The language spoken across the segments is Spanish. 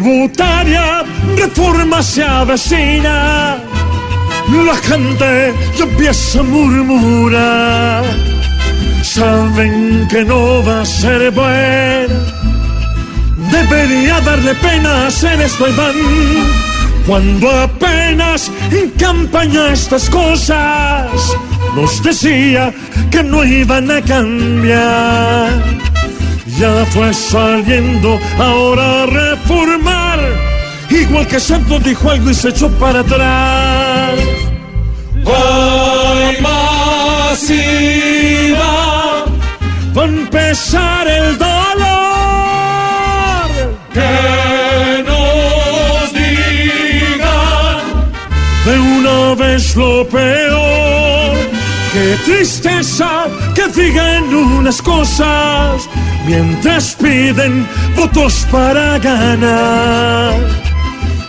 Tributaria, reforma se avecina. La gente ya empieza a murmurar. Saben que no va a ser buena. Debería darle pena hacer esto Iván Cuando apenas en campaña estas cosas Nos decía que no iban a cambiar Ya fue saliendo ahora a reformar Igual que Santos dijo algo y se echó para atrás Hoy masiva Va a empezar el dolor que nos digan de una vez lo peor. Qué tristeza que digan unas cosas mientras piden votos para ganar.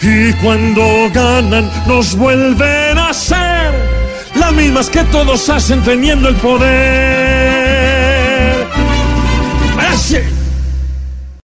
Y cuando ganan nos vuelven a hacer las mismas que todos hacen teniendo el poder.